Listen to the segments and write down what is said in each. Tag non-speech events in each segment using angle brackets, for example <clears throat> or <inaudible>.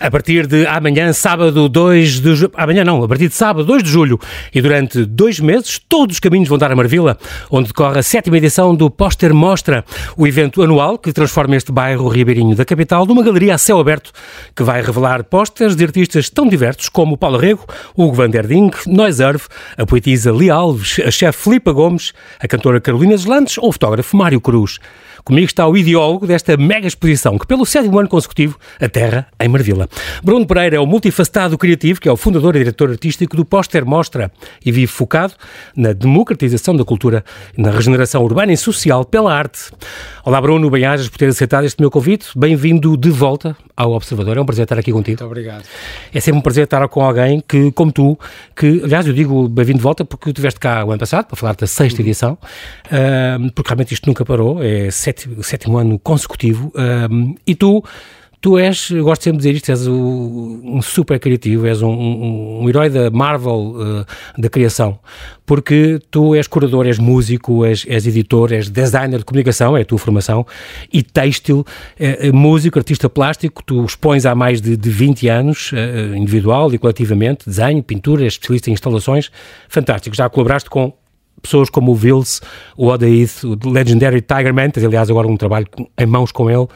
A partir de amanhã, sábado 2 de julho, amanhã não, a partir de sábado 2 de julho e durante dois meses, todos os caminhos vão dar a Marvila, onde decorre a sétima edição do Póster Mostra, o evento anual que transforma este bairro ribeirinho da capital numa galeria a céu aberto, que vai revelar pósteres de artistas tão diversos como Paulo Rego, Hugo Van der Ding, Noiserve, a poetisa Lia Alves, a chefe Filipa Gomes, a cantora Carolina Deslandes ou o fotógrafo Mário Cruz. Comigo está o ideólogo desta mega exposição, que pelo sétimo ano consecutivo aterra em Marvila. Bruno Pereira é o multifacetado criativo, que é o fundador e diretor artístico do Póster Mostra e vive focado na democratização da cultura e na regeneração urbana e social pela arte. Olá Bruno, bem-ajas por ter aceitado este meu convite. Bem-vindo de volta ao Observador. É um prazer estar aqui contigo. Muito obrigado. É sempre um prazer estar com alguém que, como tu, que, aliás, eu digo bem-vindo de volta porque tu estiveste cá o ano passado para falar da sexta edição, uh, porque realmente isto nunca parou, é sétimo, sétimo ano consecutivo, uh, e tu tu és, eu gosto sempre de dizer isto, és um super criativo, és um, um, um herói da Marvel uh, da criação, porque tu és curador, és músico, és, és, editor, és designer de comunicação, é a tua formação, e têxtil, é, músico, artista plástico, tu expões há mais de, de 20 anos, uh, individual e coletivamente, desenho, pintura, especialista em instalações, fantástico, já colaboraste com pessoas como o Vils, o Odaith, o Legendary Tiger Man, tens aliás agora um trabalho em mãos com ele,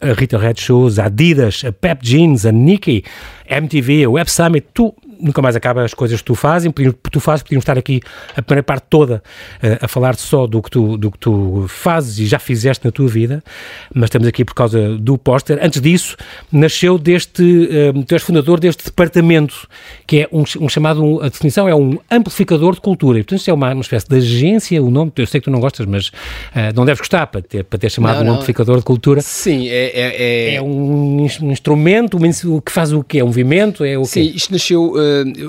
a Rita Red Shoes, a Adidas, a Pep Jeans, a Nike, a MTV, a Web Summit, tu nunca mais acaba as coisas que tu fazes, tu fazes, podíamos estar aqui a primeira parte toda uh, a falar só do que, tu, do que tu fazes e já fizeste na tua vida, mas estamos aqui por causa do póster. Antes disso, nasceu deste, uh, tu és fundador deste departamento, que é um, um, chamado, a definição é um amplificador de cultura, e portanto isto é uma, uma espécie de agência, o nome, eu sei que tu não gostas, mas uh, não deves gostar para ter, para ter chamado não, um não. amplificador de cultura. Sim, é... É, é... é um, um instrumento, um, que faz o quê? É um movimento? É o Sim, isto nasceu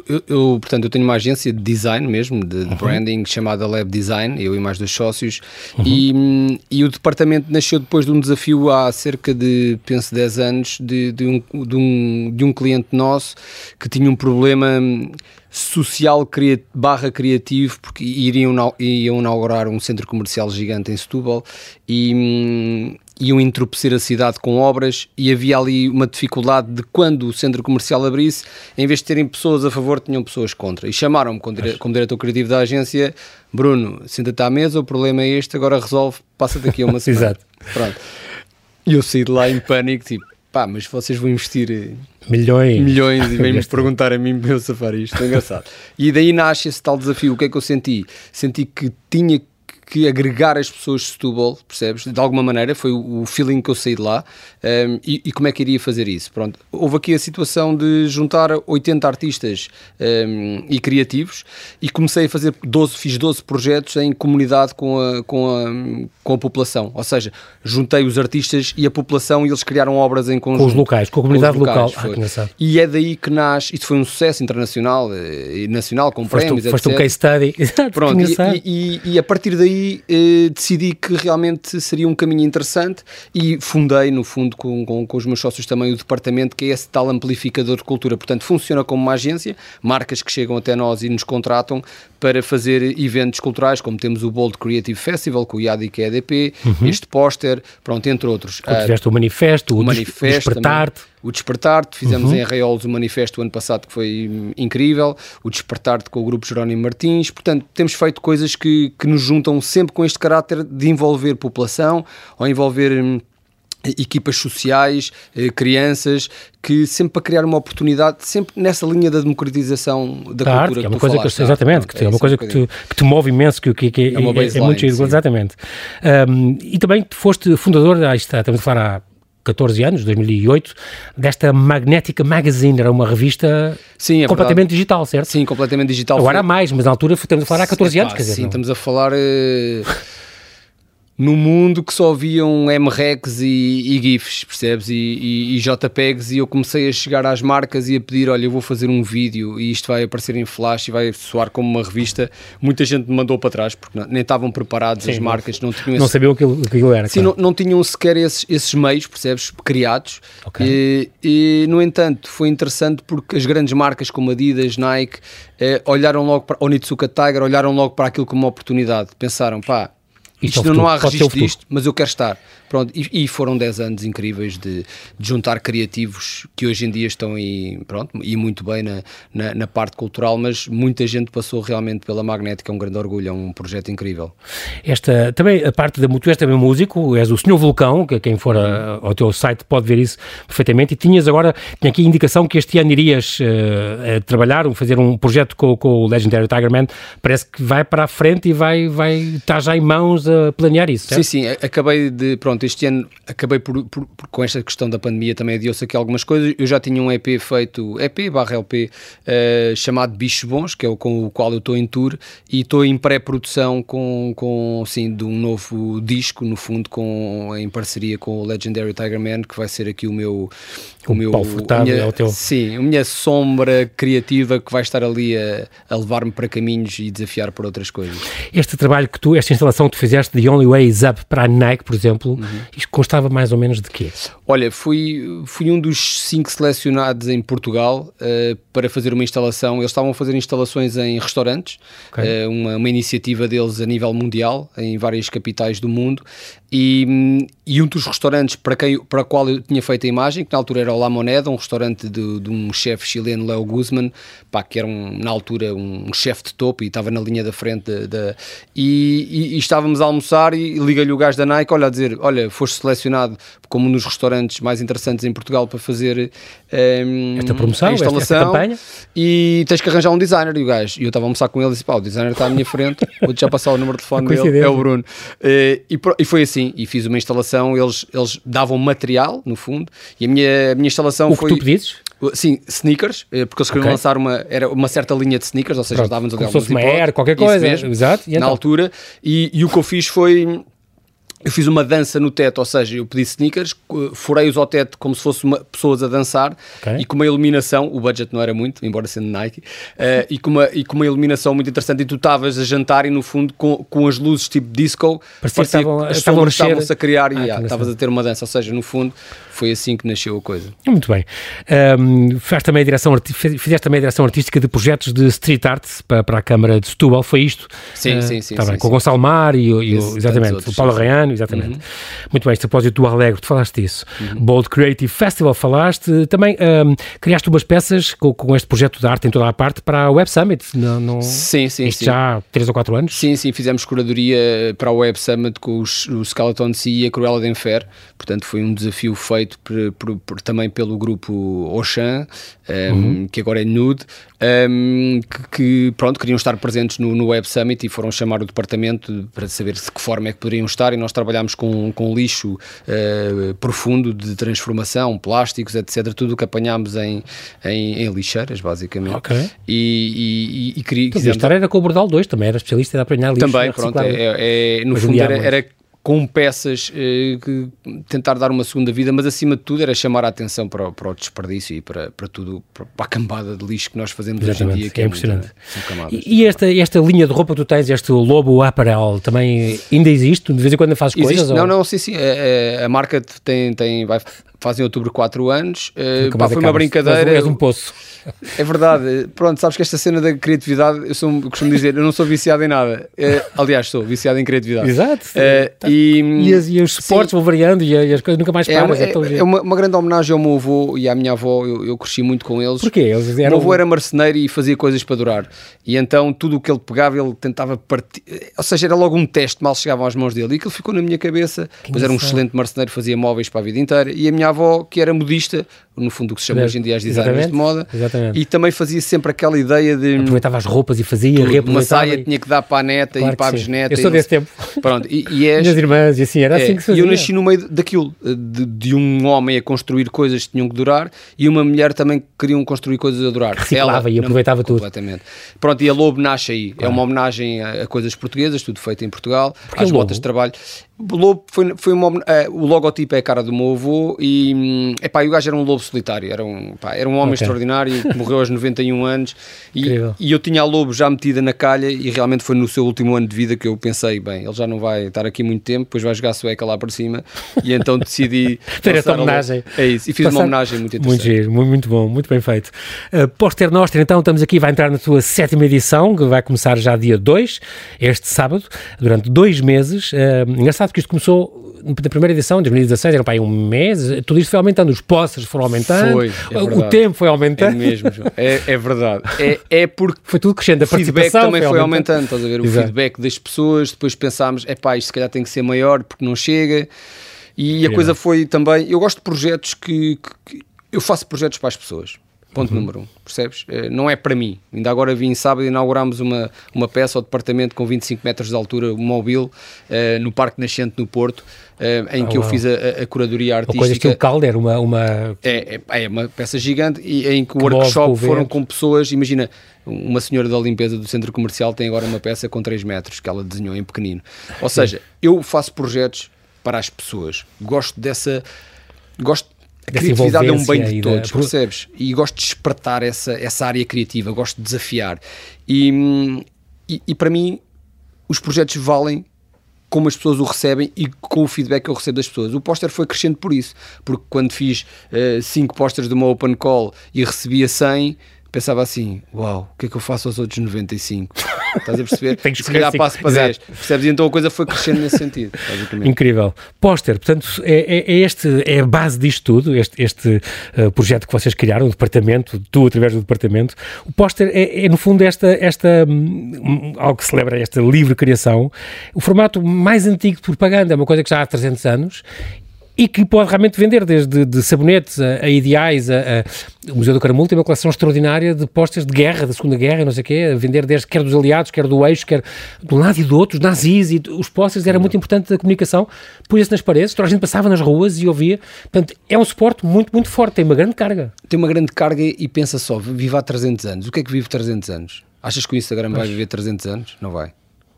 eu, eu, portanto, eu tenho uma agência de design mesmo, de, de uhum. branding, chamada Lab Design, eu e mais dois sócios, uhum. e, e o departamento nasceu depois de um desafio há cerca de, penso, 10 anos, de, de, um, de, um, de um cliente nosso que tinha um problema social barra criativo, porque iriam, iam inaugurar um centro comercial gigante em Setúbal e, iam entorpecer a cidade com obras e havia ali uma dificuldade de quando o centro comercial abrisse, em vez de terem pessoas a favor, tinham pessoas contra. E chamaram-me como, dire como diretor criativo da agência, Bruno, senta-te à mesa, o problema é este, agora resolve, passa daqui a uma <laughs> semana. Exato. Pronto. E eu saí de lá em pânico, tipo, pá, mas vocês vão investir milhões, milhões e vêm-me <laughs> perguntar a mim para eu safar isto, é engraçado. E daí nasce esse tal desafio. O que é que eu senti? Senti que tinha que agregar as pessoas de Setúbal, percebes? De alguma maneira, foi o, feeling que eu saí de lá. Um, e, e, como é que iria fazer isso? Pronto, houve aqui a situação de juntar 80 artistas um, e criativos e comecei a fazer 12, fiz 12 projetos em comunidade com a, com a, com a população. Ou seja, juntei os artistas e a população e eles criaram obras em conjunto. Com os locais, com a comunidade com locais, local. Ah, e é daí que nasce, isto foi um sucesso internacional eh, e nacional, com foste prémios, um, Foste um case study. <laughs> Pronto, e, e, e, a partir daí eh, decidi que realmente seria um caminho interessante e fundei, no fundo, com, com, com os meus sócios também o departamento que é esse tal amplificador de cultura. Portanto, funciona como uma agência, marcas que chegam até nós e nos contratam para fazer eventos culturais, como temos o Bold Creative Festival, com o IAD e que é EDP, uhum. este póster, pronto, entre outros. Quando tiveste o manifesto, o, o manifesto Despertar-te. O Despertar-te, fizemos uhum. em Arraiolos o manifesto ano passado que foi incrível, o Despertar-te com o grupo Jerónimo Martins, portanto temos feito coisas que, que nos juntam sempre com este caráter de envolver população ou envolver hum, equipas sociais, eh, crianças, que sempre para criar uma oportunidade, sempre nessa linha da democratização da, da cultura. Arte, que é uma coisa falaste, que, exatamente, que é, é uma coisa que te, que te move imenso, que, que, que é, é, é, é muito exatamente. Um, e também foste fundador, aí está, estamos a falar há 14 anos, 2008, desta Magnética Magazine, era uma revista sim, é completamente verdade. digital, certo? Sim, completamente digital. Agora há mais, mas na altura estamos a falar há 14 anos, quer dizer. Sim, não? estamos a falar... Uh... <laughs> no mundo que só haviam MRECs e, e GIFs, percebes? E, e, e, JPEGs, e eu comecei a chegar às marcas e a pedir: olha, eu vou fazer um vídeo e isto vai aparecer em flash e vai soar como uma revista. Muita gente me mandou para trás porque não, nem estavam preparados, Sim, as marcas não tinham. Não esse... sabiam o que aquilo era. Sim, claro. não, não, tinham sequer esses, esses meios, percebes? Criados. Okay. E, no entanto, foi interessante porque as grandes marcas como Adidas, Nike, eh, olharam logo para. Onitsuka Tiger, olharam logo para aquilo como uma oportunidade. Pensaram, pá isto, isto não, não há registro disto, mas eu quero estar. Pronto, e, e foram 10 anos incríveis de, de, juntar criativos que hoje em dia estão aí, pronto, e muito bem na, na, na, parte cultural, mas muita gente passou realmente pela Magnética, é um grande orgulho, é um projeto incrível. Esta, também a parte da tu és também músico, és o Senhor Vulcão, que quem for a, ao teu site pode ver isso perfeitamente, e tinhas agora, tinha aqui a indicação que este ano irias uh, trabalhar, fazer um projeto com, com o Legendary Tiger Man, parece que vai para a frente e vai, vai estar já em mãos a planear isso, certo? Sim, sim, acabei de, pronto, este ano acabei por, por, por com esta questão da pandemia também adiou-se aqui algumas coisas, eu já tinha um EP feito, EP barra LP, uh, eh, chamado Bichos Bons, que é o com o qual eu estou em tour, e estou em pré-produção com, com, sim, de um novo disco, no fundo, com, em parceria com o Legendary Tiger Man, que vai ser aqui o meu... O, o meu, Paulo Furtado minha, é o teu... Sim, a minha sombra criativa que vai estar ali a, a levar-me para caminhos e desafiar por outras coisas. Este trabalho que tu, esta instalação que tu fizeste, The Only Way Is Up, para a Nike, por exemplo, uhum. Isto constava mais ou menos de quê? Olha, fui, fui um dos cinco selecionados em Portugal uh, para fazer uma instalação. Eles estavam a fazer instalações em restaurantes, okay. uh, uma, uma iniciativa deles a nível mundial, em várias capitais do mundo, e, e, um dos restaurantes para, quem, para o qual eu tinha feito a imagem, que na altura era o La Moneda, um restaurante de, de um chefe chileno, Leo Guzman, pá, que era um, na altura um chefe de topo e estava na linha da frente. De, de, e, e, e, estávamos a almoçar e liga-lhe o gajo da Nike, olha, a dizer, olha, foste selecionado como um dos restaurantes mais interessantes em Portugal para fazer um, esta promoção, a instalação esta, campanha. e tens que arranjar um designer. E o gajo, e eu estava a almoçar com ele e disse, pá, o designer está à minha frente, vou-te já passar o número de telefone <laughs> dele, é o Bruno. Uh, e, e foi assim sim, e fiz uma instalação, eles, eles davam material, no fundo, e a minha, a minha instalação o foi... O que tu pedisses? Sim, sneakers, eh, porque eles queriam okay. lançar uma, era uma certa linha de sneakers, ou seja, davam-nos ali alguns uma Air, qualquer coisa, mesmo, exato. na então? altura, e, e o que eu fiz foi eu fiz uma dança no teto, ou seja, eu pedi sneakers, furei-os ao teto como se fossem pessoas a dançar okay. e com uma iluminação, o budget não era muito, embora sendo Nike, uh, e, com uma, e com uma iluminação muito interessante. E tu estavas a jantar e no fundo com, com as luzes tipo disco, parecia, parecia estavam, as sombras estavam-se a criar ah, e estavas a ter uma dança. Ou seja, no fundo foi assim que nasceu a coisa. Muito bem. Um, faz também direção, fizeste também a direção artística de projetos de street art para, para a Câmara de Setúbal, foi isto? Sim, uh, sim, sim. Tá sim, bem, sim. com o Gonçalo Mar e, e o, exatamente, o Paulo Reano, exatamente. Uhum. Muito bem, este propósito do Alegre, tu falaste disso. Uhum. Bold Creative Festival, falaste. Também um, criaste umas peças com, com, este projeto de arte em toda a parte para a Web Summit. Não, não... Sim, sim, Isto sim. já há 3 ou 4 anos? Sim, sim, fizemos curadoria para a Web Summit com os, o Skeleton Sea e a Cruella d'Enfer. Portanto, foi um desafio feito por, por, por, também pelo grupo Ocean, um, uhum. que agora é Nude, um, que, que, pronto, queriam estar presentes no, no Web Summit e foram chamar o departamento para saber de que forma é que poderiam estar e nós trabalhámos com, com lixo uh, profundo de transformação, plásticos, etc. Tudo o que apanhámos em, em, em lixeiras, basicamente. Ok. E, e, e, queria... Quisemos... A história era com o Bordal 2, também era especialista em apanhar lixo. Também, pronto, é, é, no Mas fundo era, era com peças eh, que tentar dar uma segunda vida, mas acima de tudo era chamar a atenção para o, para o desperdício e para, para tudo, para a cambada de lixo que nós fazemos Exatamente, hoje em dia. Que é, é impressionante. E, e esta, esta linha de roupa que tu tens, este Lobo Apparel, também ainda existe? De vez em quando fazes existe? coisas? Não, ou? não, sim, sim. A, é, é, a marca tem, tem, vai, faz em outubro 4 anos. Uh, pá, foi uma brincadeira. És um poço. <laughs> É verdade. Pronto, sabes que esta cena da criatividade, eu sou, costumo dizer, eu não sou viciado em nada. Uh, aliás, sou viciado em criatividade. Exato. Uh, tá. e, e, as, e, os suportes vão variando e, e, as coisas nunca mais param. É, é, é uma, uma, grande homenagem ao meu avô e à minha avó. Eu, eu cresci muito com eles. Porquê? Eles eram... O meu avô era marceneiro e fazia coisas para durar. E então tudo o que ele pegava, ele tentava partir. Ou seja, era logo um teste, mal chegavam às mãos dele. E aquilo ficou na minha cabeça. Que pois era um excelente marceneiro, fazia móveis para a vida inteira. E a minha avó, que era modista, no fundo o que se chama hoje em dia as designers de moda, Exatamente. e também fazia sempre aquela ideia de... Aproveitava as roupas e fazia, Uma saia e... tinha que dar para a neta claro e para a bisneta. Eu sou desse tempo. <laughs> Pronto, e, e és... Minhas irmãs e assim, era é, assim que se fazia. E eu nasci no meio daquilo, de, de, um homem a construir coisas que tinham que durar e uma mulher também que queriam construir coisas a durar. Reciclava Ela, e aproveitava não, tudo. Completamente. Pronto, e a Lobo nasce aí. Claro. É uma homenagem a, a, coisas portuguesas, tudo feito em Portugal, Porque às botas de trabalho. O Lobo foi, foi uma, uh, o logotipo é a cara do meu avô e hum, epá, e o gajo era um lobo solitário, era um, pá, era um homem okay. extraordinário, que morreu aos 91 anos, e, e, eu tinha a lobo já metida na calha, e realmente foi no seu último ano de vida que eu pensei, bem, ele já não vai estar aqui muito tempo, depois vai jogar sueca lá para cima, e então decidi... <laughs> Ter essa homenagem. É isso, e fiz Passar... uma homenagem muito interessante. Muito giro, muito bom, muito bem feito. Uh, Póster Nostra, então, estamos aqui, vai entrar na sua sétima edição, que vai começar já dia 2, este sábado, durante dois meses. Uh, engraçado que isto começou na primeira edição, em 2016, era para aí um mês, tudo isto foi aumentando, os postos foram aumentando, foi, é o tempo foi aumentando. É mesmo, é, é verdade. É, é porque foi tudo crescendo, a o feedback também foi aumentando, aumentando estás a ver? O Exato. feedback das pessoas, depois pensámos, é pá, isto se calhar tem que ser maior porque não chega. E a coisa foi também. Eu gosto de projetos que, que, que eu faço projetos para as pessoas. Ponto uhum. número um, percebes? Eh, não é para mim. Ainda agora vim sábado e inaugurámos uma, uma peça ao departamento com 25 metros de altura, um móvel, uh, no Parque Nascente no Porto, uh, em oh, que eu fiz a, a curadoria artística. Uma coisa estilo Calder, uma... uma... É, é, é, uma peça gigante e em que o workshop foram com pessoas, imagina, uma senhora da limpeza do centro comercial tem agora uma peça com 3 metros que ela desenhou em pequenino. Ou seja, eu faço projetos para as pessoas. Gosto dessa... Gosto criatividade é um bem de todos, da... percebes? E gosto de despertar essa, essa área criativa, gosto de desafiar. E, e, e, para mim, os projetos valem como as pessoas o recebem e com o feedback que eu recebo das pessoas. O póster foi crescendo por isso, porque quando fiz 5 uh, pósteres de uma open call e recebia 100, pensava assim: Uau, o que é que eu faço aos outros 95? Estás a perceber? <laughs> Tem que Se calhar passo para 10. Percebes? Então a coisa foi crescendo nesse sentido. Incrível. Póster, portanto, é, é, é, este, é a base disto tudo, este, este uh, projeto que vocês criaram, o departamento, tu através do departamento. O póster é, é, no fundo, esta, esta um, algo que celebra esta livre criação. O formato mais antigo de propaganda, é uma coisa que já há 300 anos e que pode realmente vender desde de sabonetes a, a ideais, a, a, o Museu do Caramulo tem uma coleção extraordinária de postas de guerra, da Segunda Guerra, não sei o quê, a vender desde quer dos aliados, quer do eixo, quer de um lado e do outro, os nazis, e os postas era muito importante a comunicação, punha-se nas paredes, toda a gente passava nas ruas e ouvia, portanto, é um suporte muito, muito forte, tem uma grande carga. Tem uma grande carga e pensa só, vive há 300 anos, o que é que vive 300 anos? Achas que o Instagram Mas... vai viver 300 anos? Não vai.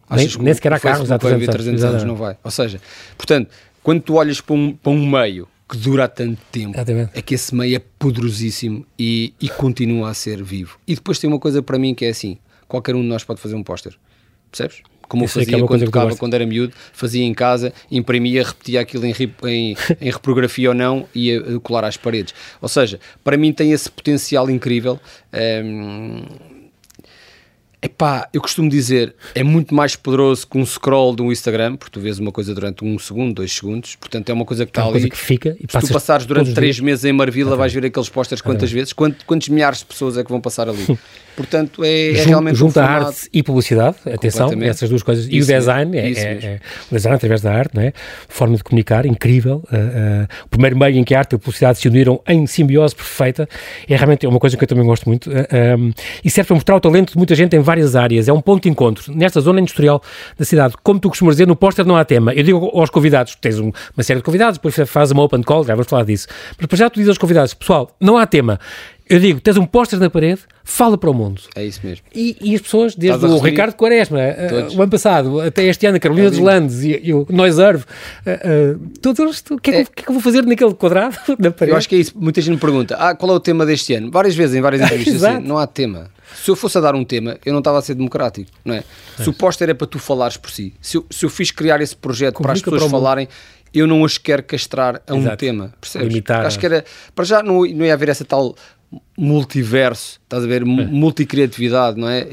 Achas nem, nem sequer há carros há 300, 300 anos. Não vai. Ou seja, portanto, quando tu olhas para um, para um meio que dura tanto tempo, Exatamente. é que esse meio é poderosíssimo e, e continua a ser vivo. E depois tem uma coisa para mim que é assim: qualquer um de nós pode fazer um póster, percebes? Como eu é fazia é quando tocava, quando era miúdo, fazia em casa, imprimia, repetia aquilo em, em, em reprografia ou não e ia colar às paredes. Ou seja, para mim tem esse potencial incrível. Um, Epá, eu costumo dizer, é muito mais poderoso que um scroll de um Instagram, porque tu vês uma coisa durante um segundo, dois segundos, portanto é uma coisa que está é ali. que fica e Se tu passares durante três meses em Marvila, vais ver aqueles posters quantas vezes, quantos, quantos milhares de pessoas é que vão passar ali. Portanto, é, é realmente Junta um arte e publicidade, atenção, essas duas coisas. Isso e o design, é, é, é, o design através da arte, não é? Forma de comunicar, incrível. Uh, uh, o primeiro meio em que a arte e a publicidade se uniram em simbiose perfeita é realmente uma coisa que eu também gosto muito. Uh, eh, um, e serve para mostrar o talento de muita gente em várias áreas. É um ponto de encontro. Nesta zona industrial da cidade, como tu costumas dizer, no póster não há tema. Eu digo aos convidados, tens um, uma série de convidados, depois fazes uma open call, já vamos falar disso. Mas depois já tu dizes aos convidados, pessoal, não há tema. Eu digo, tens um póster na parede, fala para o mundo. É isso mesmo. E, e as pessoas, desde o Ricardo Quaresma, uh, o ano passado, até este ano, a Carolina é dos Landes e, e o Noiserve, uh, uh, todos, o que, é, é. que, é que eu vou fazer naquele quadrado <laughs> na parede? Eu acho que é isso. Muita gente me pergunta, ah, qual é o tema deste ano? Várias vezes, em várias entrevistas, <laughs> assim, não há tema. Se eu fosse a dar um tema, eu não estava a ser democrático, não é? Se o póster é para tu falares por si, se eu, se eu fiz criar esse projeto Comunica para as pessoas para falarem, eu não os quero castrar a Exato. um tema, percebes? Limitar. Acho que era, para já não, não ia haver essa tal multiverso, estás a ver? É. Multicriatividade, não é?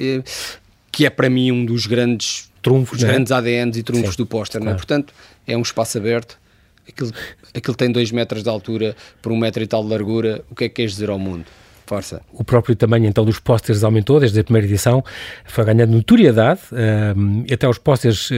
Que é para mim um dos grandes trunfos, é? grandes ADNs e trunfos Sim, do póster, claro. não é? Portanto, é um espaço aberto. Aquilo, aquilo tem 2 metros de altura por um metro e tal de largura. O que é que queres dizer ao mundo? Força. O próprio tamanho então dos pósteres aumentou desde a primeira edição, foi ganhando notoriedade, uh, até os pósteres uh,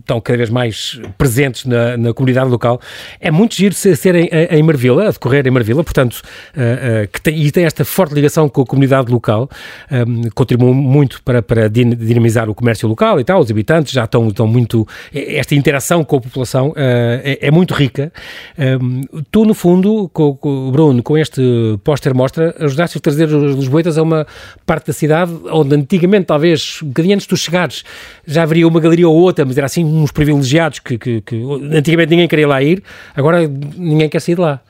estão cada vez mais presentes na, na, comunidade local. É muito giro serem em, em Marvila, a decorrer em Marvila, portanto, uh, que tem, e tem esta forte ligação com a comunidade local, um, contribui muito para, para dinamizar o comércio local e tal, os habitantes já estão, estão muito, esta interação com a população é, é, muito rica. Um, tu, no fundo, com, com, Bruno, com este póster mostra ajudaste a trazer os Lisboetas a uma parte da cidade onde antigamente, talvez, um bocadinho antes de tu chegares, já haveria uma galeria ou outra, mas era assim uns privilegiados que, que, que antigamente ninguém queria lá ir, agora ninguém quer sair de lá.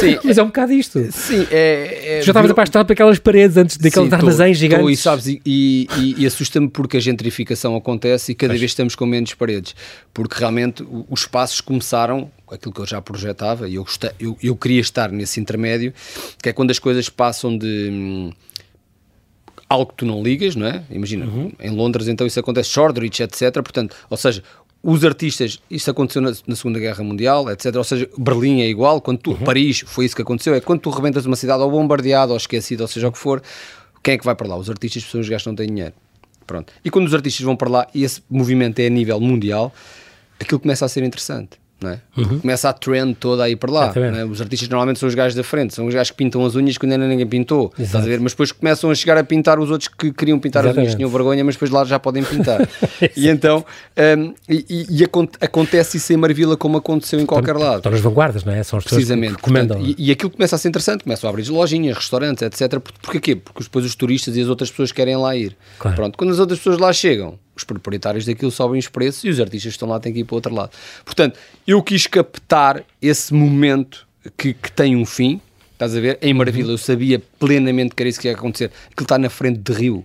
Sim, <laughs> mas é um bocado isto. Sim, é. é já estavas apaixonado por aquelas paredes antes daqueles armazéns gigantes. Tô, e sabes, e, e, e assusta-me porque a gentrificação acontece e cada vez estamos com menos paredes. Porque realmente os espaços começaram, aquilo que eu já projetava, e eu, eu, eu queria estar nesse intermédio, que é quando as coisas passam de. Hum, algo que tu não ligas, não é? Imagina, uhum. em Londres então isso acontece, Shoreditch, etc. Portanto, ou seja, os artistas, isto aconteceu na, na, Segunda Guerra Mundial, etc. Ou seja, Berlim é igual, quando tu, uhum. Paris foi isso que aconteceu, é quando tu rebentas uma cidade ou bombardeada ou esquecida, ou seja o que for, quem é que vai para lá? Os artistas, as pessoas gastam têm dinheiro. Pronto. E quando os artistas vão para lá, e esse movimento é a nível mundial, aquilo começa a ser interessante é? Uhum. Começa a trend toda a ir para lá. É? Os artistas normalmente são os gajos da frente, são os gajos que pintam as unhas quando ainda ninguém pintou. Mas depois começam a chegar a pintar os outros que queriam pintar Exatamente. as unhas, tinham vergonha, mas depois lá já podem pintar. <laughs> e então, um, e, e, acontece isso em Marvila como aconteceu em qualquer lado. Estão nas vanguardas, não é? São as Precisamente. Que. Portanto, e, e, aquilo começa a ser interessante, começam a abrir lojinhas, restaurantes, etc. Porquê quê? Porque depois os turistas e as outras pessoas querem lá ir. Claro. Pronto, quando as outras pessoas lá chegam, os proprietários daquilo sobem os preços e os artistas que estão lá têm que ir para o outro lado. Portanto, eu quis captar esse momento que, que tem um fim, estás a ver? Em Maravilha, uhum. eu sabia plenamente que era isso que ia acontecer. Aquilo está na frente de Rio.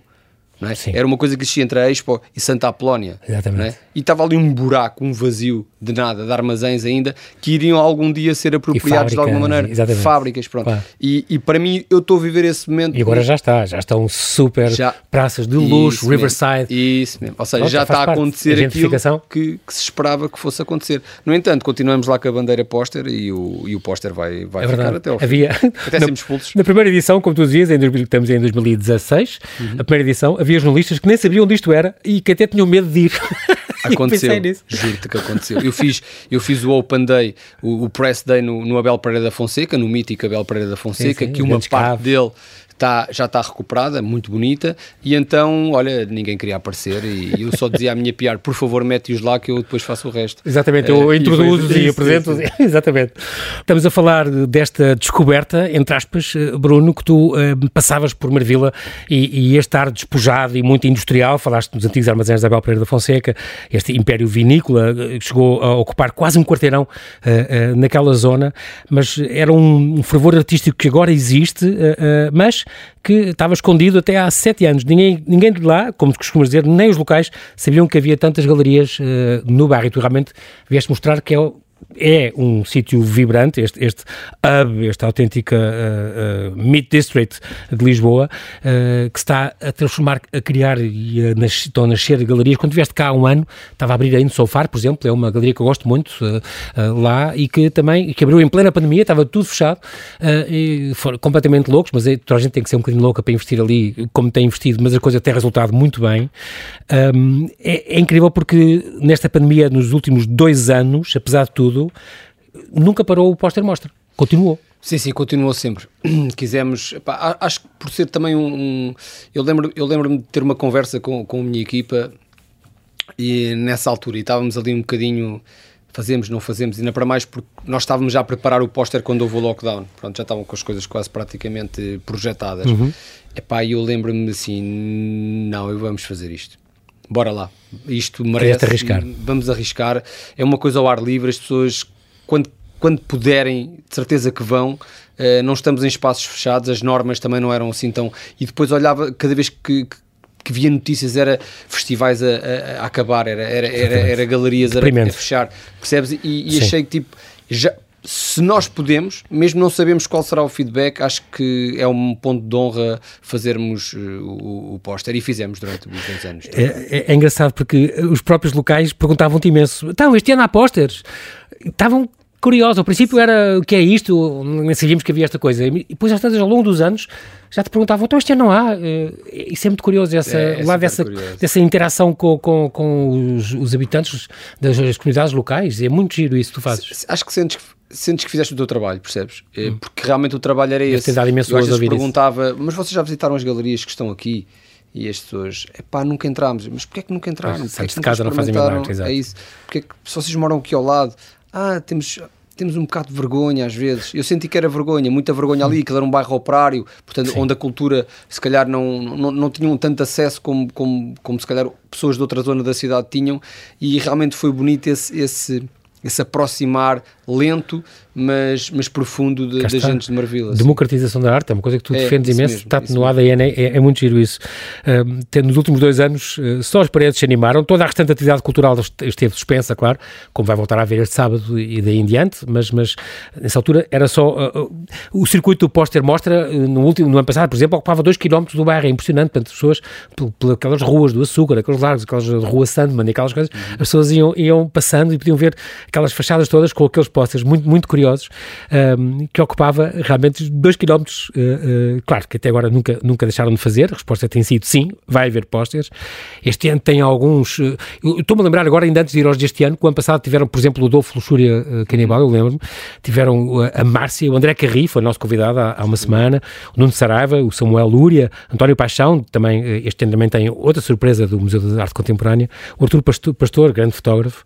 É? Era uma coisa que existia entre a Expo e Santa Apolónia. É? E estava ali um buraco, um vazio de nada, de armazéns ainda, que iriam algum dia ser apropriados de alguma maneira. Exatamente. Fábricas, pronto. Claro. E, e, para mim, eu estou a viver esse momento. E agora já está, já estão super já, praças de luxo, Riverside. Mesmo, isso mesmo. Ou seja, já está a acontecer aquilo que, que, se esperava que fosse acontecer. No entanto, continuamos lá com a bandeira póster e o, e o póster vai, vai é ficar até ao fim. Havia, até <laughs> na, expulsos. Na primeira edição, como tu dizias, em, estamos em 2016, uhum. a primeira edição, havia jornalistas que nem sabiam onde isto era e que até tinham medo de ir. <laughs> Aconteceu, juro-te que aconteceu. Eu fiz, eu fiz o Open Day, o, o Press Day no, no Abel Pereira da Fonseca, no mítico Abel Pereira da Fonseca, sim, sim, que uma parte cave. dele tá, já está recuperada, muito bonita, e então, olha, ninguém queria aparecer e eu só dizia à minha PR, por favor, mete-os lá que eu depois faço o resto. Exatamente, eu uh, introduzo e, e apresento. <laughs> Exatamente. Estamos a falar desta descoberta, entre aspas, eh, Bruno, que tu uh, passavas por Marvila e, e este ar despojado e muito industrial, falaste dos antigos armazéns da Abel Pereira da Fonseca, este império vinícola chegou a ocupar quase um quarteirão uh, naquela zona, mas era um, um fervor artístico que agora existe, mas que estava escondido até há sete anos. Ninguém, ninguém de lá, como costumas dizer, nem os locais, sabiam que havia tantas galerias uh, no bairro. E tu realmente vieste mostrar que é é um sítio vibrante, este, este hub, esta autêntica uh, uh, Meat District de Lisboa, uh, que está a transformar, a criar e a nascer, estão a nascer galerias. Quando estiveste cá há um ano, estava a abrir no Sofar, por exemplo, é uma galeria que eu gosto muito lá e que também, que abriu em plena pandemia, estava tudo fechado, e foram completamente loucos, mas toda a gente tem que ser um bocadinho louca para investir ali, como tem investido, mas a coisa tem resultado muito bem. Um, é, é incrível porque nesta pandemia, nos últimos dois anos, apesar de tudo, tudo, nunca parou o póster mostra. Continuou. Sim, sim, continuou sempre. <clears throat> Quisemos, pá, acho que por ser também um, um, eu lembro eu lembro-me de ter uma conversa com, com a minha equipa e nessa altura e estávamos ali um bocadinho fazemos, não fazemos, ainda para mais porque nós estávamos já a preparar o póster quando houve o lockdown, pronto, já estavam com as coisas quase praticamente projetadas. Uhum. Epá, e eu lembro-me assim, não, vamos fazer isto bora lá. Isto merece. arriscar. Vamos arriscar. É uma coisa ao ar livre, as pessoas, quando, quando puderem, de certeza que vão. Uh, não estamos em espaços fechados, as normas também não eram assim tão. E depois olhava, cada vez que, que que via notícias era festivais a, a, a acabar, era, era, era, era galerias a, a, fechar, percebes? E, e achei que tipo, já, se nós podemos, mesmo não sabemos qual será o feedback, acho que é um ponto de honra fazermos uh, o, o póster e fizemos durante muitos anos. É, é, é, engraçado porque os próprios locais perguntavam-te imenso: então, este ano há pósteres? Estavam curiosos. Ao princípio era o que é isto, nem sabíamos que havia esta coisa. E depois, às tantas, ao longo dos anos, já te perguntavam: então, este ano não há? Eh, isso é muito curioso, essa, é, lá dessa, dessa interação com, com, com os, os habitantes das, das comunidades locais. É muito giro isso que tu fazes. Acho que sentes que sentes que fizeste o teu trabalho, percebes? Hum. Porque realmente o trabalho era esse. Dado imenso eu às vezes perguntava, mas vocês já visitaram as galerias que estão aqui? E as pessoas, pá, nunca entramos. Mas porquê é que nunca entraram? Porque é que de casa não fazem milagres, É isso. Porque é que, se vocês moram aqui ao lado, ah, temos temos um bocado de vergonha às vezes. Eu senti que era vergonha, muita vergonha ali, que era um bairro operário, portanto, Sim. onde a cultura se calhar não, não, não tinham tanto acesso como, como, como se calhar pessoas de outra zona da cidade tinham, e realmente foi bonito esse, esse, esse aproximar lento, mas, mas profundo de, de agentes de Marvila. Assim. Democratização da arte é uma coisa que tu é, defendes imenso, mesmo, está no ADN, é, é, muito giro isso. Uh, nos últimos dois anos, uh, só as paredes se animaram, toda a restante atividade cultural esteve suspensa, claro, como vai voltar a haver este sábado e daí em diante, mas, mas nessa altura era só. Uh, o circuito do póster mostra, no, último, no ano passado, por exemplo, ocupava 2 km do bairro, é impressionante, portanto, as pessoas, pelas ruas do açúcar, aqueles largos, aquelas ruas Sandman, aquelas coisas, uhum. as pessoas iam, iam passando e podiam ver aquelas fachadas todas com aqueles pósteres muito, muito curiosos, um, que ocupava realmente 2 km, uh, uh, claro que até agora nunca, nunca deixaram de fazer, a resposta tem sido sim, vai haver pósteres. Este ano tem alguns, uh, estou-me a lembrar agora, ainda antes de ir aos deste ano, que o ano passado tiveram, por exemplo, o Dolfo Luxúria uh, Canibal, eu lembro-me, tiveram a Márcia, o André Carri, foi nosso convidado há, há uma semana, o Nuno Saraiva, o Samuel Lúria, António Paixão, também, este ano também tem outra surpresa do Museu de Arte Contemporânea, o Artur Pastor, Pastor grande fotógrafo,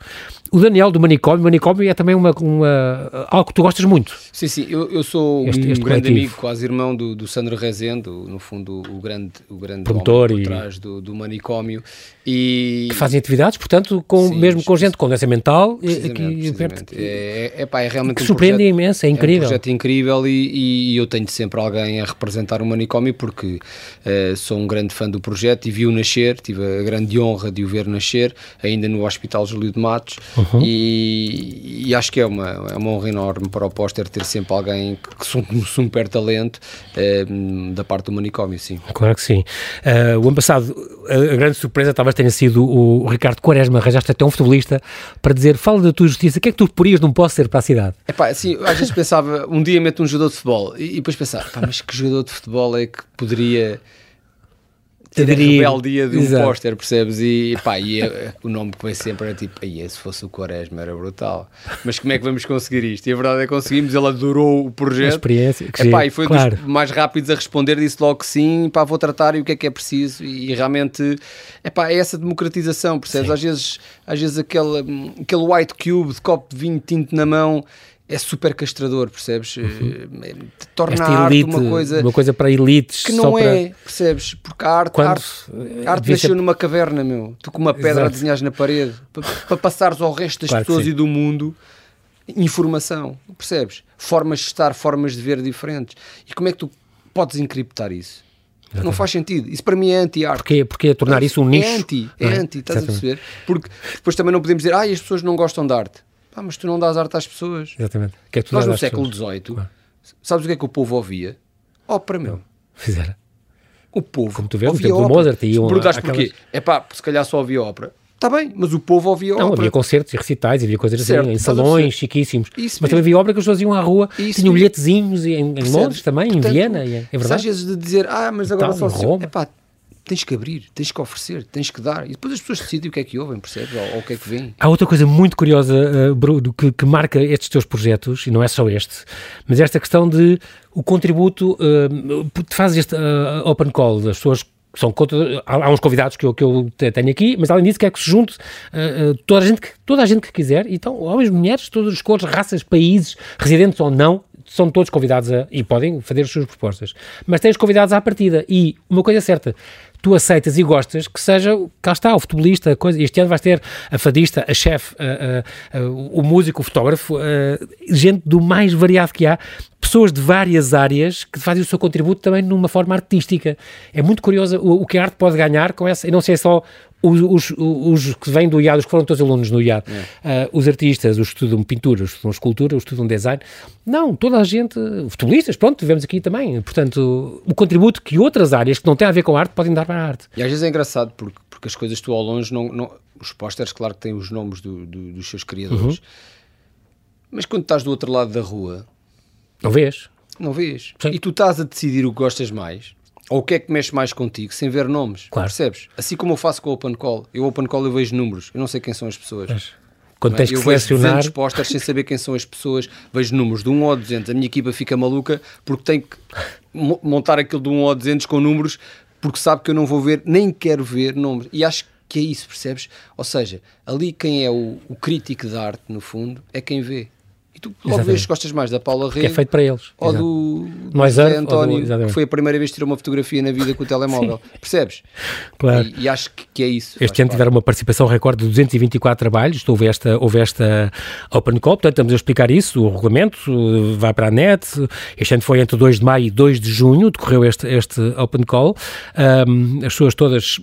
o Daniel do Manicômio, o Manicômio é também uma, uma, que tu gostas muito. Sim, sim, eu, eu sou este, um este grande coletivo. amigo, quase irmão do, do Sandro Rezende, no fundo o grande, o grande promotor por trás do, do Manicômio. E... Que fazem atividades, portanto, com, sim, mesmo com gente com doença mental. Aqui, perto, é, é, pá, é realmente que um surpreende projeto, imenso, é incrível. É um projeto incrível e, e, eu tenho sempre alguém a representar o Manicômio porque uh, sou um grande fã do projeto e vi-o nascer, tive a grande honra de o ver nascer, ainda no Hospital Júlio de Matos. Uhum. E, e, acho que é uma, é uma honra enorme para o póster ter sempre alguém que, um super talento eh, da parte do manicômio, sim. Claro que sim. Uh, o ano passado, a, grande surpresa talvez tenha sido o, Ricardo Quaresma, arranjaste até um futebolista para dizer, fala da tua justiça, o que é que tu porias num póster para a cidade? É pá, assim, às vezes pensava, um dia meto um jogador de futebol e, e depois pensava, pá, mas que jogador de futebol é que poderia ter a rebeldia de um póster, percebes? E pá, e é, o nome que vem sempre era tipo, aí se fosse o Quaresma era brutal. Mas como é que vamos conseguir isto? E a verdade é que conseguimos, ele adorou o projeto. A experiência. Que Epá, e foi claro. dos mais rápidos a responder, disse logo que sim, pá, vou tratar e o que é que é preciso. E, realmente, epá, é essa democratização, percebes? Às vezes, às vezes aquele, aquele white cube de copo de vinho tinto na mão é super castrador, percebes? Uhum. Eh, torna Esta a arte uma coisa, uma coisa para elites. Que não é, para... percebes? Porque a arte, Quando, arte, a arte nasceu ser... numa caverna, meu. Tu com uma pedra Exato. a desenhas na parede para, para passares ao resto das claro pessoas e do mundo informação, percebes? Formas de estar, formas de ver diferentes. E como é que tu podes encriptar isso? Exatamente. Não faz sentido. Isso para mim é anti-arte. Porquê? Porque é tornar isso um nicho. É anti, é, é? anti, estás Exatamente. a perceber? Porque depois também não podemos dizer, ah, as pessoas não gostam de arte. Ah, mas tu não dás arte às pessoas. Exatamente. Que é que Nós no século XVIII, claro. sabes o que é que o povo ouvia? Ópera, meu. <laughs> Fizera. O povo. Como tu vês, o tempo do Mozart e Perguntaste aquelas... porquê? É pá, se calhar só ouvia ópera. Está bem, mas o povo ouvia não, ópera. havia concertos e recitais, havia coisas assim, certo, em salões chiquíssimos. Isso mas também havia ópera que as pessoas iam à rua, Isso tinham bilhetezinhos em, em Londres também, Portanto, em Viena, é verdade. Às vezes de dizer, ah, mas agora só se... É pá, tens que abrir, tens que oferecer, tens que dar. E depois as pessoas decidem o que é que ouvem, percebes? Ou, ou o que é que vêm. Há outra coisa muito curiosa, uh, Bruno, que, que, marca estes teus projetos, e não é só este, mas esta questão de o contributo, uh, fazes este uh, open call, as pessoas são há, uns convidados que eu, que eu tenho aqui, mas além disso quer que se junte uh, toda, a gente que, toda a gente que quiser, então homens, mulheres, todas as cores, raças, países, residentes ou não, são todos convidados a, e podem fazer as suas propostas. Mas tens convidados à partida e uma coisa é certa, tu aceitas e gostas que seja, cá está, o futebolista, a coisa, este ano vais ter a fadista, a chefe, o músico, o fotógrafo, gente do mais variado que há, pessoas de várias áreas que fazem o seu contributo também numa forma artística. É muito curioso o, o que a arte pode ganhar com essa, e não sei só os, os, os, que vêm do IAD, os que foram todos alunos no IAD, é. uh, os artistas, os que estudam pintura, os que estudam escultura, os que estudam design, não, toda a gente, futebolistas, pronto, tivemos aqui também, portanto, o contributo que outras áreas que não têm a ver com a arte podem dar para a arte. E às vezes é engraçado porque, porque as coisas tu ao longe, não, não os pósteres, claro que têm os nomes do, do, dos seus criadores, uhum. mas quando estás do outro lado da rua... Não vês? Não vês. Sim. E tu estás a decidir o que gostas mais ou o que é que mexe mais contigo, sem ver nomes, claro. percebes? Assim como eu faço com o Open Call. Eu, Open Call, eu vejo números, eu não sei quem são as pessoas. Mas, quando é? tens eu que selecionar... vejo posters sem saber quem são as pessoas, vejo números de 1 ou 200, a minha equipa fica maluca porque tem que montar aquilo de 1 ou 200 com números porque sabe que eu não vou ver, nem quero ver nomes. E acho que é isso, percebes? Ou seja, ali quem é o, o crítico da arte, no fundo, é quem vê E tu logo vês que gostas mais da Paula Rego. Que é feito para eles. Ou Exato. do, do Nós José Earth, António, do- que foi a primeira vez que tirou uma fotografia na vida com o telemóvel. <laughs> Percebes? Claro. E, e acho que, que é isso. Este ano tiveram uma participação recorde de 224 trabalhos, houve esta, houve esta Open Call, portanto estamos a explicar isso, o regulamento vai para a net, este ano foi entre 2 de maio e 2 de junho, decorreu este, este Open Call, Um, as pessoas todas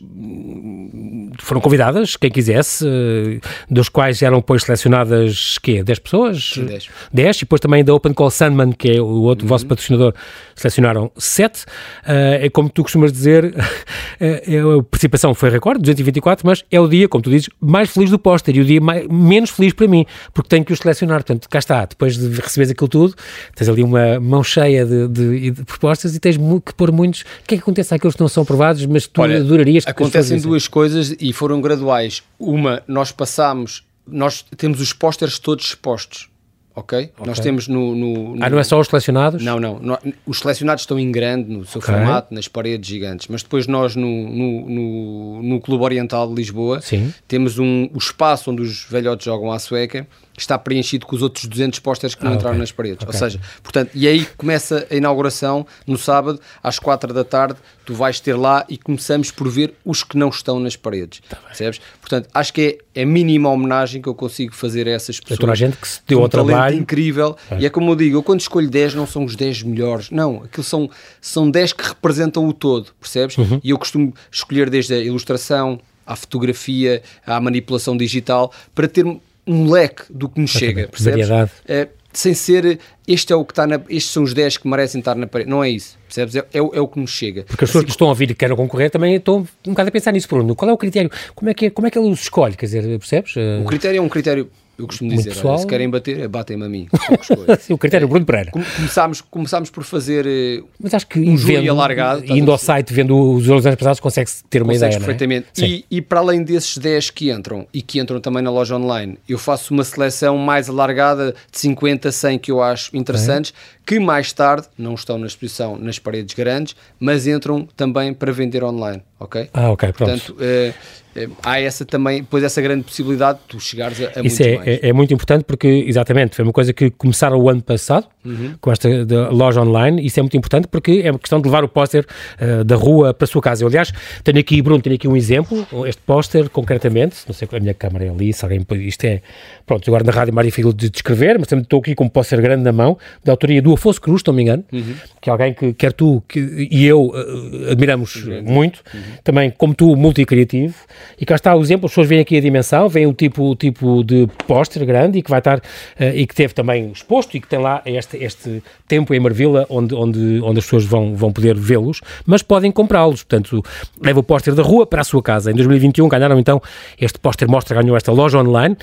foram convidadas, quem quisesse, uh, dos quais eram depois selecionadas, quê, 10 pessoas? Sim, 10. 10, e depois também da Open Call Sandman, que é o outro vosso patrocinador, selecionaram 7. é como tu costumas dizer, <laughs> eh, a participação foi recorde, 224, mas é o dia, como tu dizes, mais feliz do póster e o dia mais, menos feliz para mim, porque tenho que os selecionar. Portanto, cá está, depois de receberes aquilo tudo, tens ali uma mão cheia de, de- de propostas e tens que pôr muitos. O que é que acontece àqueles que não são aprovados, mas tu Olha, adorarias que Acontecem duas coisas e foram graduais. Uma, nós passamos, nós temos os pósteres todos expostos, ok? Nós temos no, no- no- Ah, não é só os selecionados? Não, não, nó- Os selecionados estão em grande, no seu Ok. formato, nas paredes gigantes. Mas depois nós, no, no, no, no Clube Oriental de Lisboa, Sim. temos um, o espaço onde os velhotes jogam à sueca, está preenchido com os outros 200 pósteres que não Ah, entraram ok. nas paredes. Ou Ok. seja, portanto, e aí começa a inauguração no sábado, às 4 da tarde, tu vais ter lá e começamos por ver os que não estão nas paredes. Tá percebes? Portanto, acho que é a mínima homenagem que eu consigo fazer a essas pessoas. toda a gente que se deu ao um talento trabalho. incrível. E é como eu digo, eu quando escolho 10 não são os 10 melhores, não, aquilo são, são 10 que representam o todo, percebes? Uhum. E eu costumo escolher desde a ilustração, à fotografia, à manipulação digital, para ter um leque do que me chega, percebes? Variedade. É, sem ser, este é o que está na, estes são os 10 que merecem estar na parede, não é isso, percebes? É, é, o- é o que nos chega. Porque as pessoas que estão a ouvir e que querem concorrer também estão um bocado a pensar nisso, Bruno. Qual é o critério? Como é que, é, como é que ele os escolhe? Quer dizer, percebes? O critério é um critério, eu costumo Muito dizer, pessoal. olha, se querem bater, batem-me a mim. <laughs> Sim, o critério Bruno Pereira. Come- começámos, começámos por fazer eh, Mas acho que um vendo, alargado, estás indo ao site, vendo os anos passados, consegue-se ter uma Consegues ideia, é? perfeitamente. Sim. E, e para além desses 10 que entram e que entram também na loja online, eu faço uma seleção mais alargada de 50, 100 que eu acho interessantes, que mais tarde não estão na exposição nas paredes grandes, mas entram também para vender online, ok? Ah, ok, pronto. Portanto, eh, eh, há essa também, depois essa grande possibilidade de tu chegares a, a Isso é, mais. é, é muito importante porque, exatamente, foi uma coisa que começaram o ano passado, Uhum. com esta loja online. Isso é muito importante porque é uma questão de levar o póster eh, da rua para a sua casa. Eu, aliás, tenho aqui, Bruno, tenho aqui um exemplo, este póster, concretamente, não sei qual a minha câmara é ali, se alguém. Isto é. Pronto, agora na rádio é mais difícil de descrever, mas também estou aqui com um póster grande na mão, da autoria do Afonso Cruz, se não me engano, Uhum. que é alguém que, quer tu que, e eu, eh, admiramos muito, Uhum. também como tu, multicriativo. E cá está o exemplo, as pessoas veem aqui a dimensão, veem o tipo, o tipo de póster grande e que vai estar, eh, e que teve também exposto e que tem lá este, este tempo em Marvila onde, onde, onde as pessoas vão, vão poder vê-los, mas podem comprá-los. Portanto, leva o póster da rua para a sua casa. Em 2021 ganharam então este póster mostra, ganhou esta loja online,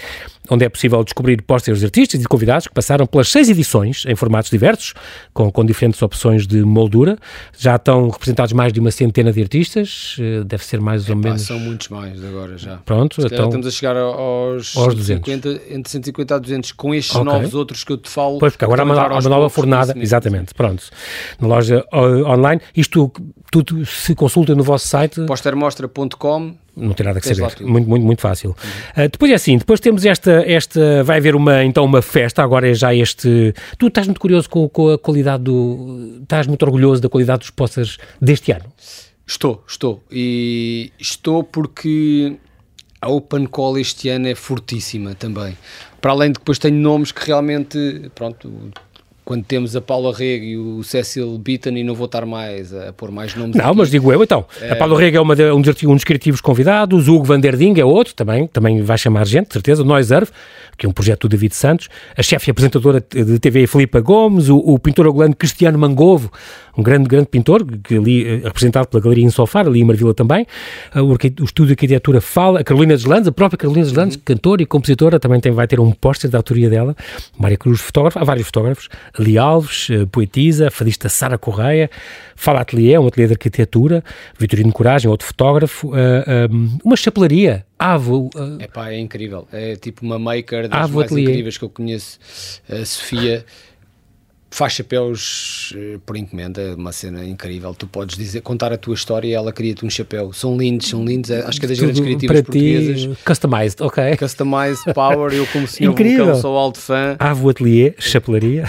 onde é possível descobrir pósteres de artistas e de convidados que passaram pelas seis edições em formatos diversos, com, com diferentes opções de moldura. Já estão representados mais de uma centena de artistas, eh, deve ser mais ou Pá, menos. são muitos mais agora já. Pronto, então. estamos a chegar aos, Aos 200. 150, entre 150 a 200 com estes Ok. novos outros que eu te falo. Pois, porque agora há uma, uma nova fornada, exatamente, pronto. Na loja uh, online, isto tudo se consulta no vosso site, Postermostra.com não tem nada que saber, muito, muito, muito fácil. Uh, depois é assim, depois temos esta, esta, vai haver uma, então uma festa, agora é já este, tu estás muito curioso com, com a qualidade do, estás muito orgulhoso da qualidade dos posters deste ano? Estou, estou. E estou porque a Open Call este ano é fortíssima também. Para além de que depois tenho nomes que realmente, pronto, quando temos a Paula Rego e o Cecil Beaton e não vou estar mais a pôr mais nomes Não, aqui. mas digo eu então. A Paulo Rega é uma de- um, dos, um dos criativos convidados, o Hugo Van der Ding é outro, também, também vai chamar gente, de certeza, o Noiserve, que é um projeto do David Santos, a chefe e apresentadora de TV Filipa Gomes, o, o pintor angolano Cristiano Mangovo, um grande, grande pintor, que ali, eh, representado pela Galeria Insofar, ali em Marvila também, eh, o, Estúdio de Arquitetura Fala, a Carolina Deslandes, a própria Carolina Deslandes, cantora e compositora, também tem, vai ter um póster da autoria dela, Mária Cruz, fotógrafo, há vários fotógrafos, Ali Alves, eh, poetisa, a fadista Sara Correia, Fala Ateliê, um ateliê de arquitetura, Vitorino Coragem, outro fotógrafo, eh, um, uma chapelaria, Avo, eh, Epá, é incrível. É tipo uma maker Ah, das vou mais ateliê. incríveis que eu conheço, a Sofia. Faz chapéus eh, por encomenda, é uma cena incrível. Tu podes dizer, contar a tua história e ela cria-te um chapéu. São lindos, são lindos. É, acho que é das grandes criativas para portuguesas. Ti, customized, ok. Customized Power, eu como senhor Incrível. Vulcão, sou alto fã. Avo Atelier, chapelaria,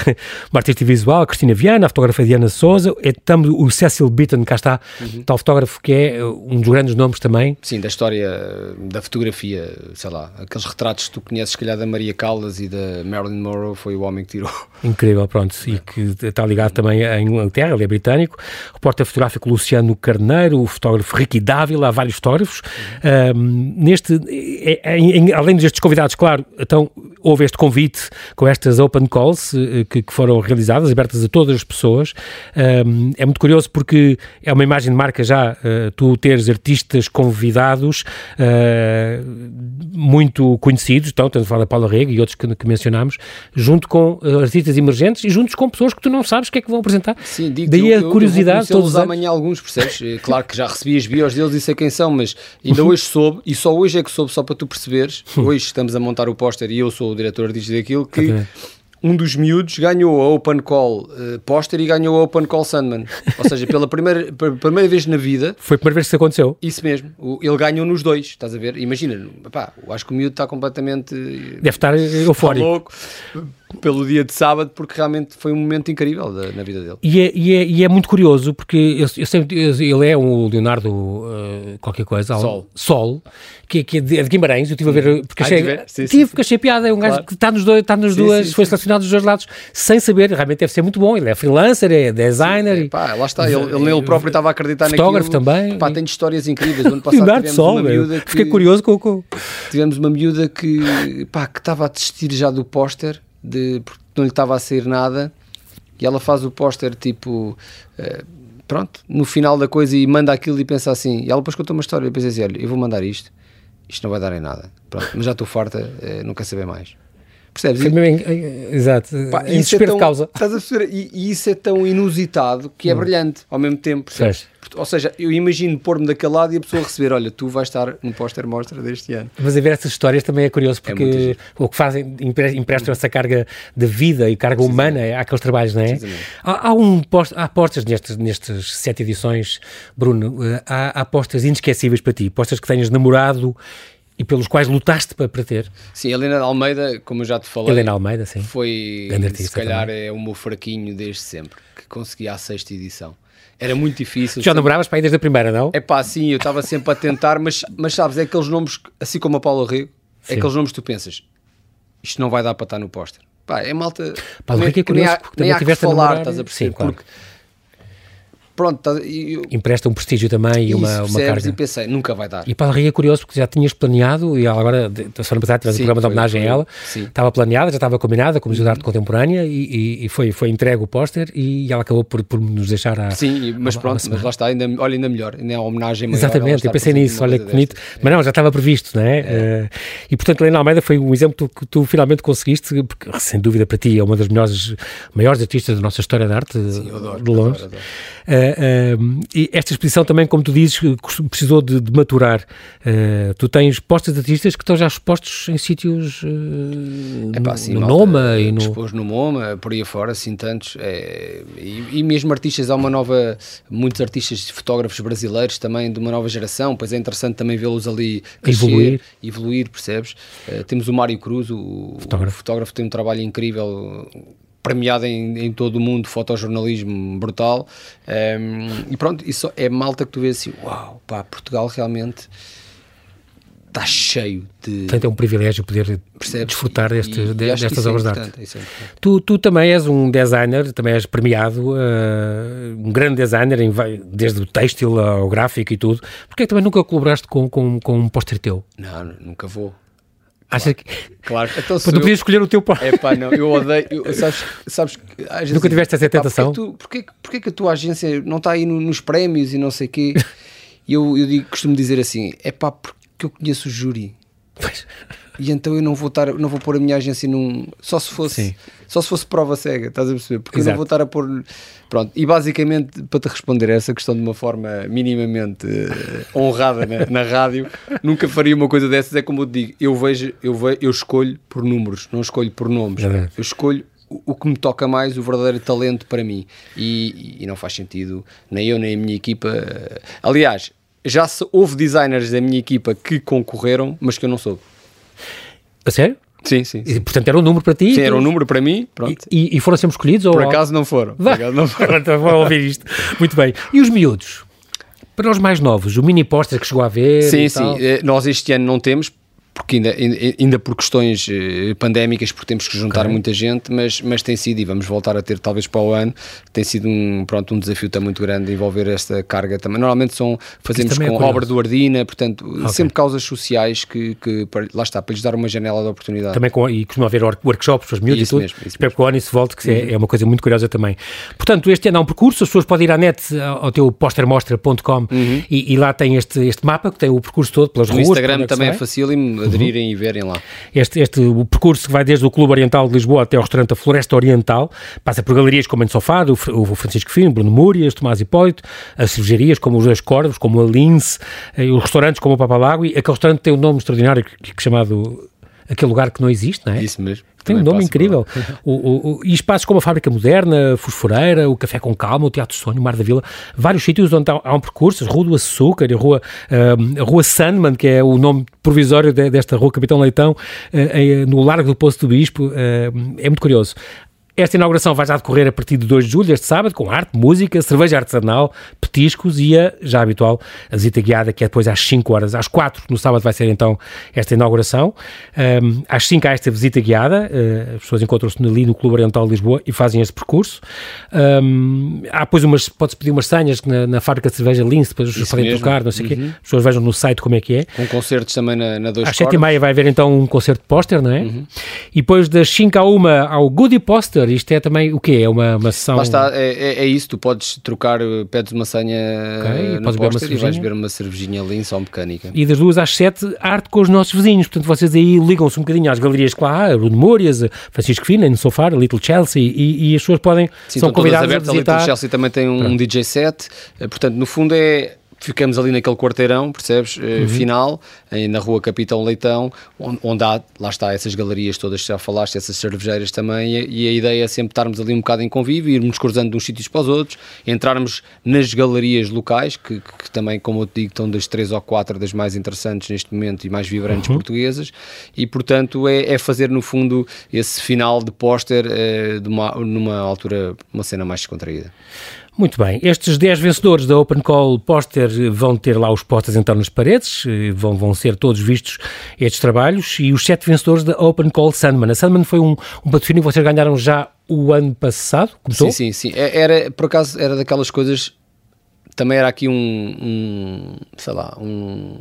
uma artista visual, a Cristina Viana, a fotógrafa Diana Souza, é também o Cecil Beaton, cá está, uhum. tal fotógrafo que é um dos grandes nomes também. Sim, da história da fotografia, sei lá, aqueles retratos que tu conheces, se calhar, da Maria Callas e da Marilyn Monroe, foi o homem que tirou. Incrível, pronto, e que está ligado também à Inglaterra, ele é britânico. O repórter fotográfico Luciano Carneiro, o fotógrafo Ricky Dávila, há vários fotógrafos. Um, neste, é, é, é, além destes convidados, claro, então houve este convite com estas open calls eh, que, que foram realizadas, abertas a todas as pessoas. Um, é muito curioso porque é uma imagem de marca já, uh, tu teres artistas convidados uh, muito conhecidos, então, estamos a falar da Paula Rega e outros que, que mencionámos, junto com artistas emergentes e juntos com pessoas que tu não sabes o que é que vão apresentar. Sim, digo Daí eu, a curiosidade. Eu, todos amanhã alguns, percebes? É claro que já recebi as bios deles e sei quem são, mas ainda hoje soube, e só hoje é que soube, só para tu perceberes, hoje estamos a montar o póster e eu sou o diretor artístico daquilo, que Exatamente. Um dos miúdos ganhou a Open Call uh, póster e ganhou a Open Call Sandman. Ou seja, pela primeira, <laughs> primeira vez na vida. Foi a primeira vez que isso aconteceu. Isso mesmo. Ele ganhou nos dois, estás a ver? Imagina, pá, eu acho que o miúdo está completamente. Deve estar eufórico. Louco pelo dia de sábado, porque realmente foi um momento incrível da, na vida dele. E é, e é, e é muito curioso, porque eu, eu sempre, ele é um Leonardo uh, qualquer coisa, Sol, Sol que, que é, de, é de Guimarães, eu estive a ver, porque achei, ver? Sim, tive, sim, porque achei piada, é um claro. gajo que está nos dois, está nos sim, duas, sim, foi selecionado dos dois lados, sem saber, realmente deve ser muito bom, ele é freelancer, é designer. Sim, é, pá, lá está, ele, ele, ele próprio estava a acreditar fotógrafo naquilo. também. Pá, tem histórias incríveis, ano <laughs> passado Leonardo Sol, uma miúda que, fiquei curioso com, com... Tivemos uma miúda que, pá, que estava a desistir já do póster, de, porque não lhe estava a sair nada e ela faz o póster tipo uh, pronto, no final da coisa e manda aquilo e pensa assim, e ela depois contou uma história e pensei assim, olha, eu vou mandar isto isto não vai dar em nada, pronto, mas já estou farta uh, não quero saber mais percebes? Exato, Pá, isso é tão, de causa? E, e, isso é tão inusitado que é hum. brilhante ao mesmo tempo? Ou seja, eu imagino pôr-me daquele lado e a pessoa receber, olha, tu vais estar no póster mostra deste ano. Mas a ver essas histórias também é curioso, é porque é o que fazem, emprestam essa carga de vida e carga humana àqueles trabalhos, não é? Há, há, um post, há apostas nestas, nestas sete edições, Bruno, eh, há, há apostas inesquecíveis para ti, apostas que tenhas namorado e pelos quais lutaste para, para ter. Sim, Helena de Almeida, como eu já te falei, Helena Almeida, sim. foi, se calhar, também. é o meu fraquinho desde sempre, que consegui a sexta edição. Era muito difícil. Já namoravas para ir desde a primeira, não? É pá, sim, eu estava sempre a tentar, mas, mas sabes, é aqueles nomes, assim como a Paula Rego, é aqueles nomes que tu pensas, isto não vai dar para estar no póster. Pá, é malta. Paulo Rego é curioso, nem há, porque nem há que falar, estás a perceber? Sim, claro. Porque pronto, tá, eu, empresta um prestígio também e uma, uma carga. E pensei, nunca vai dar. E para a Ria é curioso porque já tinhas planeado e agora, da semana passada, tivemos um programa de homenagem foi, a ela, sim. estava planeada, já estava combinada com o Museu de Arte Contemporânea e, e, foi, foi entregue o póster e ela acabou por, por nos deixar a. Sim, mas a, pronto, a mas lá está, ainda, olha, ainda melhor, ainda é uma homenagem maior. Exatamente, eu pensei nisso, olha que bonito. Mas não, já estava previsto, não é? é. Uh, e portanto, Helena Almeida foi um exemplo que tu, tu, finalmente conseguiste, porque sem dúvida para ti é uma das melhores, maiores artistas da nossa história da arte, sim, adoro, de longe. Adoro, adoro. Uh, e esta exposição também, como tu dizes, precisou de, de maturar. Uh, tu tens postos de artistas que estão já expostos em sítios uh, Epá, sim, no Noma e no... Expôs no MoMA, por aí afora, assim tantos. É, e, e, mesmo artistas, há uma nova... Muitos artistas, fotógrafos brasileiros também de uma nova geração, pois é interessante também vê-los ali crescer, evoluir. evoluir, percebes? Uh, temos o Mário Cruz, o fotógrafo. o fotógrafo tem um trabalho incrível premiado em, em, todo o mundo, fotojornalismo brutal. Um, e pronto, isso é malta que tu vês assim, uau, pá, Portugal realmente está cheio de. Portanto, é um privilégio poder Percebes? desfrutar deste, e, de, destas é obras de arte. É tu, tu também és um designer, também és premiado, uh, um grande designer, em, desde o têxtil ao gráfico e tudo. Porquê é que também nunca colaboraste com, com, com um póster teu? Não, nunca vou. Acha que. Claro. Então, tu podias escolher o teu pai. É pá, não, eu odeio. Eu, sabes, sabes, Nunca tiveste essa tentação? Porquê, porquê, porquê que a tua agência não está aí no, nos prémios e não sei o quê? E <laughs> eu, eu digo, costumo dizer assim: é pá, porque eu conheço o júri. Pois. E então eu não vou estar, não vou pôr a minha agência num. Só se fosse. Sim. Só se fosse prova cega, estás a perceber? Porque Exato. eu não vou estar a pôr. Pronto, e basicamente, para te responder a essa questão de uma forma minimamente uh, honrada na, na, rádio, nunca faria uma coisa dessas. É como eu te digo, eu vejo, eu, vejo, eu escolho por números, não escolho por nomes. É eu escolho o, que me toca mais, o verdadeiro talento para mim. E, e não faz sentido, nem eu nem a minha equipa. Aliás, já se, houve designers da minha equipa que concorreram, mas que eu não soube. A sério? Sim, sim. sim. E, portanto, era um número para ti? Sim, era um número para mim. Pronto. E, e foram sempre escolhidos? Por ou... acaso não foram. Por acaso não foram. Vou ouvir isto. Muito bem. E os miúdos? Para os mais novos, o mini póster que chegou a ver? Sim, sim. Eh, nós este ano não temos, porque ainda, ainda por questões eh, pandémicas, porque temos que juntar okay. muita gente, mas, mas tem sido, e vamos voltar a ter talvez para o ano, tem sido um, pronto, um desafio também muito grande envolver esta carga também. Normalmente são, fazemos com é obra do Ardina, portanto, okay. sempre causas sociais que, que, lá está, para lhes dar uma janela de oportunidade. Também com, e costuma haver workshops para os miúdos e tudo. Mesmo, Espero que o ano se volte, que é, uhum. é, uma coisa muito curiosa também. Portanto, este ano há um percurso, as pessoas podem ir à net, ao teu postermostra.com uhum. e, e, lá tem este, este mapa que tem o percurso todo pelas no ruas. O Instagram também é facílimo aderirem uhum. e verem lá. Este, este o percurso que vai desde o Clube Oriental de Lisboa até ao restaurante A Floresta Oriental, passa por galerias como a Sofá, o, o Francisco Fino, Bruno Múrias, Tomás Hipólito, as cervejarias como os Dois Corvos, como a Lince, eh, os restaurantes como o Papalago, e aquele restaurante tem um nome extraordinário que, que é chamado aquele lugar que não existe, não é? Isso mesmo. Tem um nome incrível. <laughs> O, o, o, e espaços como a Fábrica Moderna, Fosforeira, o Café com Calma, o Teatro Sonho, o Mar da Vila, vários sítios onde há, há um percurso, a Rua do Açúcar, a Rua, uh, a Rua Sandman, que é o nome provisório de, desta Rua Capitão Leitão, uh, no Largo do Poço do Bispo, uh, é muito curioso. Esta inauguração vai já decorrer a partir de 2 de julho, este sábado, com arte, música, cerveja artesanal, petiscos e a já habitual a visita guiada, que é depois às 5 horas. Às 4 no sábado vai ser então esta inauguração. Um, às 5 há esta visita guiada, uh, as pessoas encontram-se ali no Clube Oriental de Lisboa e fazem esse percurso. Um, há depois umas, pode-se pedir umas senhas na, na fábrica de cerveja Lince, depois os podem trocar, não sei o uhum. quê. As pessoas vejam no site como é que é. Com concertos também na, na 2 Às 7 e meia vai haver então um concerto de póster, não é? Uhum. E depois das 5 à 1 ao Goodie Poster, isto é também o quê? É uma, uma sessão... Lá está, é, é, é isso, tu podes trocar, eh, pedes uma senha okay, no póster e vais ver uma cervejinha ali, só mecânica. E das duas às sete, arte com os nossos vizinhos, portanto vocês aí ligam-se um bocadinho às galerias que lá há, Bruno Mórias, Francisco Fina, no Sofá, Little Chelsea, e, e, as pessoas podem, Sim, são convidadas a visitar. A Little Chelsea também tem um, um DJ set, eh, portanto no fundo é ficamos ali naquele quarteirão, percebes? Eh, uhum. Final, na rua Capitão Leitão, onde, onde, há, lá está, essas galerias todas que já falaste, essas cervejeiras também, e, a ideia é sempre estarmos ali um bocado em convívio, irmos cruzando de uns sítios para os outros, entrarmos nas galerias locais, que, que, que também, como eu te digo, estão das três ou quatro das mais interessantes neste momento e mais vibrantes uhum. portuguesas, e portanto é, é, fazer no fundo esse final de póster de numa altura, uma cena mais descontraída. Muito bem, estes 10 vencedores da Open Call Póster vão ter lá os pósteres então nas paredes, eh, vão, vão ser todos vistos estes trabalhos, e os 7 vencedores da Open Call Sandman. A Sandman foi um, um patrocínio que vocês ganharam já o ano passado, começou? Sim, sim, sim. É, era, por acaso, era daquelas coisas, também era aqui um, um sei lá, um,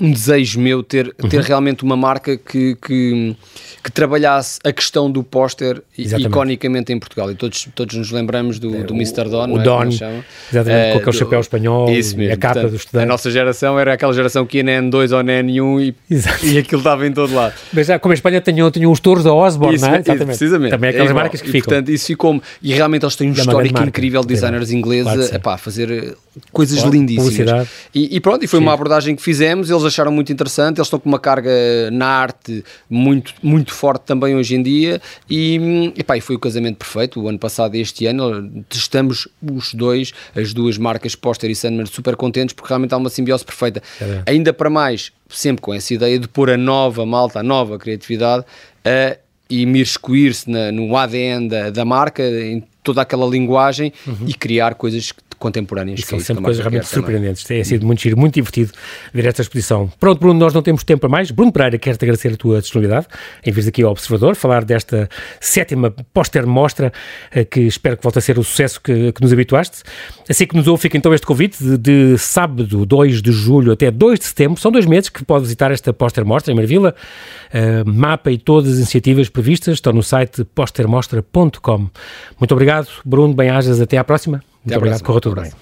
um desejo meu ter, ter uhum. realmente uma marca que, que que trabalhasse a questão do póster iconicamente em Portugal. E todos, todos nos lembramos do, do Mr. Don, o, é? Don, exatamente, uh, com aquele do, chapéu espanhol, isso mesmo. a capa Portanto, do estudante. A nossa geração era aquela geração que ia na N2 ou na N1 e, e aquilo estava em todo lado. Mas já, como a Espanha tinha, tinha os touros da Osborne, isso, não é? Exatamente. Precisamente. Também é aquelas é marcas que e, ficam. Portanto, isso ficou E realmente eles têm um histórico incrível de designers ingleses a fazer coisas claro, lindíssimas. E, e, pronto, e foi sim. uma abordagem que fizemos, eles acharam muito interessante, eles estão com uma carga na arte muito, muito forte também hoje em dia e, epá, e foi o casamento perfeito, o ano passado e este ano testamos os dois, as duas marcas Poster e Sandman super contentes porque realmente há uma simbiose perfeita. É Ainda para mais, sempre com essa ideia de pôr a nova malta, a nova criatividade a imiscuir-se no ADN da, da marca, em toda aquela linguagem uhum. e criar coisas contemporâneas. E são é sempre coisas realmente surpreendentes. Tem sido muito giro, muito divertido ver esta exposição. Pronto, Bruno, nós não temos tempo para mais. Bruno Pereira, quero-te agradecer a tua disponibilidade em vir aqui ao Observador, falar desta sétima póster mostra eh, que espero que volte a ser o sucesso que, que nos habituaste. Assim que nos ouve, fica então este convite de, de, sábado, 2 de julho até 2 de setembro. São dois meses que pode visitar esta póster mostra em Marvila. Uh, mapa e todas as iniciativas previstas estão no site postermostra.com. Muito obrigado, obrigado, Bruno. Bem-ajas. Até à próxima. Muito obrigado. Corra tudo bem.